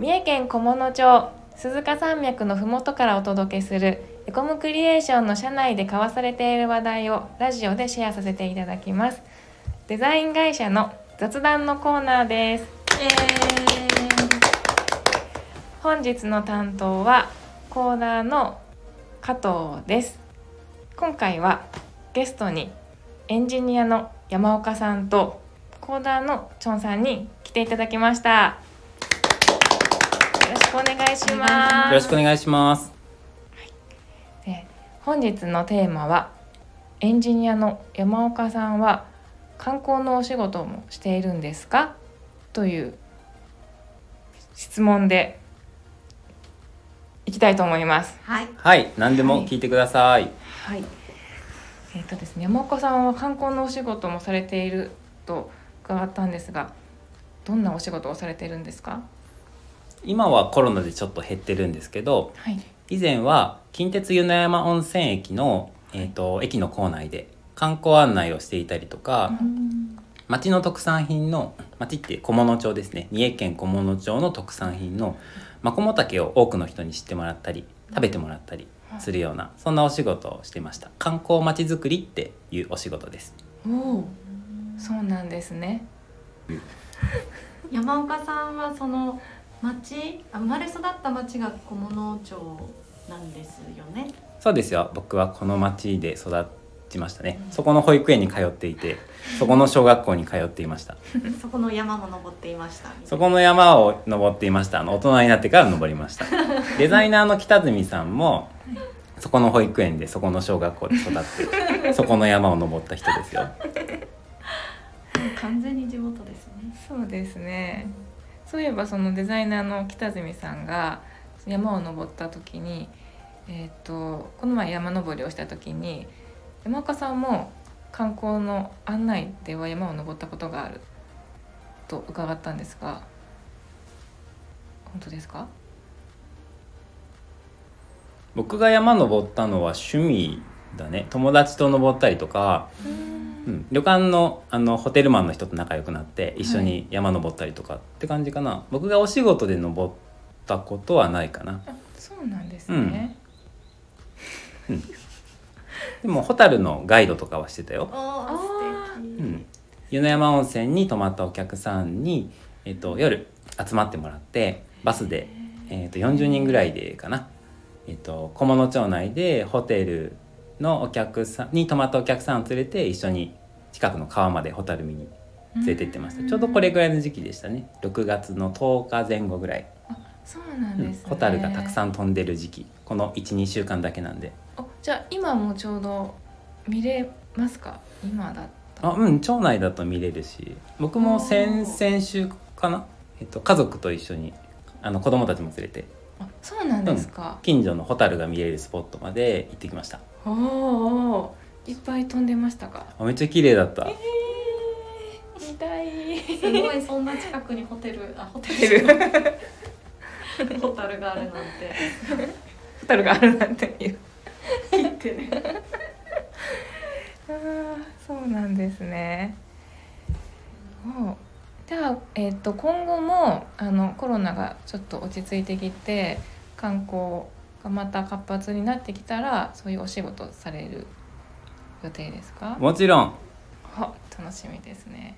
三重県菰野町鈴鹿山脈のふもとからお届けするエコムクリエーションの社内で交わされている話題をラジオでシェアさせていただきます。デザイン会社の雑談のコーナーです。本日の担当はコーナーの加藤です。今回はゲストにエンジニアの山岡さんとコーダーのチョンさんに来ていただきましたよろしくお願いします。よろしくお願いします。で本日のテーマはエンジニアの山岡さんは観光のお仕事もしているんですか？という質問でいきたいと思います。はい。はい。何でも聞いてください、はい。えっ、とですね、山岡さんは観光のお仕事もされていると伺ったんですが、どんなお仕事をされているんですか？今はコロナでちょっと減ってるんですけどはい。以前は近鉄湯の山温泉駅の、えー、と駅の構内で観光案内をしていたりとか、町の特産品の町って菰野町ですね。三重県菰野町の特産品のマコモタケを多くの人に知ってもらったり食べてもらったりするようなそんなお仕事をしてました。観光まちづくりっていうお仕事です。おお、そうなんですね。山岡さんはその町、あ生まれ育った町が菰野町なんですよね。そうですよ僕はこの町で育ちましたねそこの保育園に通っていて そこの小学校に通っていました そこの山も登っていました。そこの山を登っていましたあの大人になってから登りました デザイナーの北住さんもそこの保育園でそこの小学校で育ってそこの山を登った人ですよ完全に地元ですね。そうですね。そういえばそのデザイナーの北住さんが山を登った時に、えっ、とこの前山登りをした時に山岡さんも観光の案内では山を登ったことがあると伺ったんですが、本当ですか？僕が山登ったのは趣味だね友達と登ったりとか、うん、旅館のあのホテルマンの人と仲良くなって一緒に山登ったりとかって感じかな、僕がお仕事で登ったことはないかな。あ、そうなんですね。でもホタルのガイドとかはしてたよ。うん、湯の山温泉に泊まったお客さんに、えっと夜集まってもらってバスで、えっと40人ぐらいでかな、えっと菰野町内でホテルのお客さんに泊まったお客さんを連れて一緒に近くの川までホタル見に連れて行ってました。ちょうどこれぐらいの時期でしたね。6月の10日前後ぐらい、そうなんうんですね。ホタルがたくさん。ん飛んでる時期。この12週間だけなんで。あ、じゃあ今もちょうど見れますか？今だったら。あうん町内だと見れるし。僕も先々週かな、えっと、家族と一緒にあの子供たちも連れて。あ、そうなんですか。近所のホタルが見れるスポットまで行ってきました。おーおーいっぱい飛んでましたか？あめっちゃ綺麗だった見たい。すごいそんな近くにホテル、あホテルル、ホタルがあるなんて。ホタルがあるなんていう。切ってね。あーそうなんですね。おじゃあ、えっと今後もあのコロナがちょっと落ち着いてきて観光がまた活発になってきたらそういうお仕事される予定ですか？もちろん。あ楽しみですね。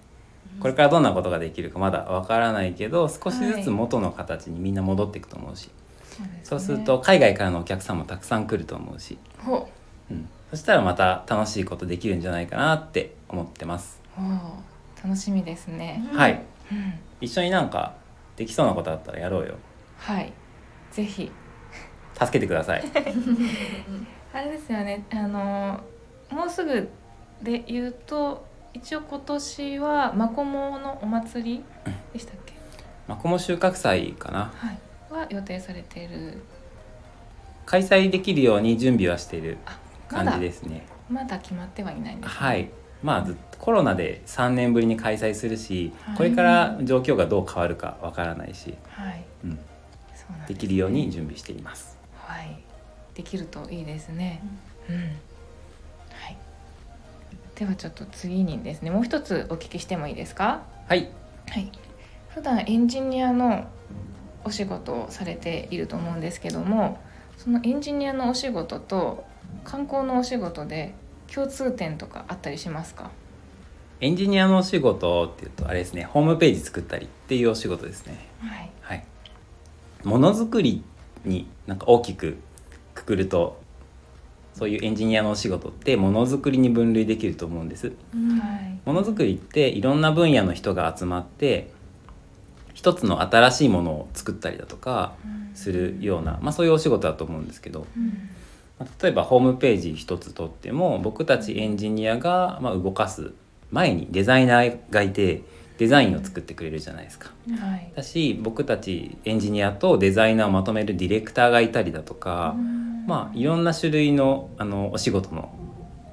これからどんなことができるかまだわからないけど少しずつ元の形にみんな戻っていくと思うし、そうですねそうすると海外からのお客さんもたくさん来ると思うし、ほう。ん、そしたらまた楽しいことできるんじゃないかなって思ってます、楽しみですね。はい。うん。一緒になんかできそうなことあったらやろうよ。はい。ぜひ。助けてください。あれですよね。あのもうすぐで言うと一応今年はマコモのお祭りでしたっけ、マコモ収穫祭かな？はい、は予定されている。開催できるように準備はしている感じですね。まだ決まってはいないんです、ね、はい。まあずコロナで3年ぶりに開催するし、はい。これから状況がどう変わるかわからないし、はい。うん、そうなんですきるように準備しています。はい。できるといいですね。うん、はいではちょっと次にですねもう一つお聞きしてもいいですか？はい。はい。普段エンジニアのお仕事をされていると思うんですけどもそのエンジニアのお仕事と観光のお仕事で共通点とかあったりしますか？エンジニアのお仕事っていうとあれですねホームページ作ったりっていうお仕事ですね。はい。はい。ものづくりになんか大きくくくるとそういうエンジニアのお仕事ってものづくりに分類できると思うんです。はい。ものづくりっていろんな分野の人が集まって一つの新しいものを作ったりだとかするような、まあ、そういうお仕事だと思うんですけど、まあ例えばホームページ一つとっても僕たちエンジニアがまあ動かす前にデザイナーがいてデザインを作ってくれるじゃないですか。はい。だし僕たちエンジニアとデザイナーをまとめるディレクターがいたりだとか、まあいろんな種類のあのお仕事の、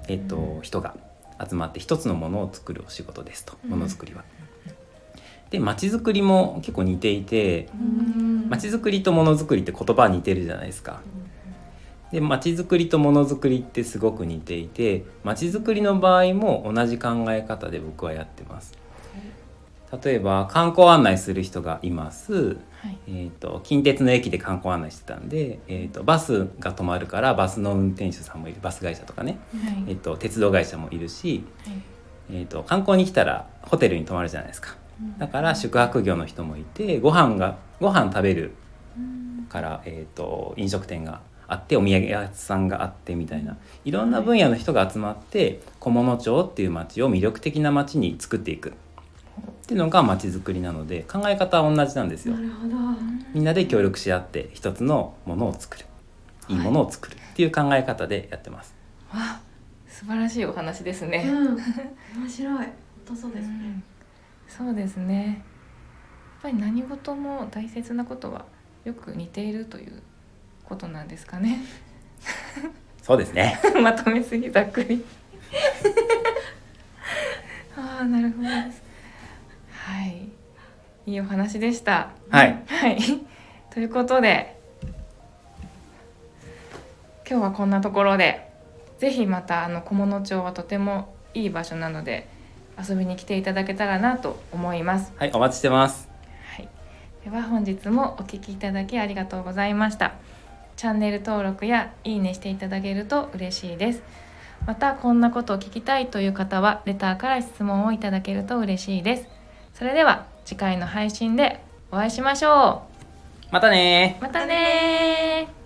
えっと人が集まって一つのものを作るお仕事ですとものづくりは。で街づくりも結構似ていて街づくりとものづくりって言葉は似てるじゃないですか。で街づくりとものづくりってすごく似ていて街づくりの場合も同じ考え方で僕はやってます。例えば観光案内する人がいます。はい。えー、と近鉄の駅で観光案内してたんで、えー、とバスが止まるからバスの運転手さんもいる。バス会社とかね、はい。えー、と鉄道会社もいるし、はい。えー、と観光に来たらホテルに泊まるじゃないですか。だから宿泊業の人もいてご飯がご飯食べるから、えー、と飲食店があってお土産屋さんがあってみたいな。いろんな分野の人が集まって菰野町っていう町を魅力的な町に作っていくっていうのが町づくりなので考え方は同じなんですよ。な。るほど。みんなで協力し合って一つのものを作る。いいものを作るっていう考え方でやってます。わ素晴らしいお話ですね、うん。面白い。本当そうですね。うん。そうですね。やっぱり何事も大切なことはよく似ているということなんですかね。そうですね。まとめすぎざっくり。ああなるほどです。はいいいお話でした。はい。はい。ということで今日はこんなところでぜひまたあの菰野町はとてもいい場所なので遊びに来ていただけたらなと思います。はい、お待ちしてます。はい、では本日もお聞きいただきありがとうございました。チャンネル登録やいいねしていただけると嬉しいです。またこんなことを聞きたいという方はレターから質問をいただけると嬉しいです。それでは次回の配信でお会いしましょまたねまたねー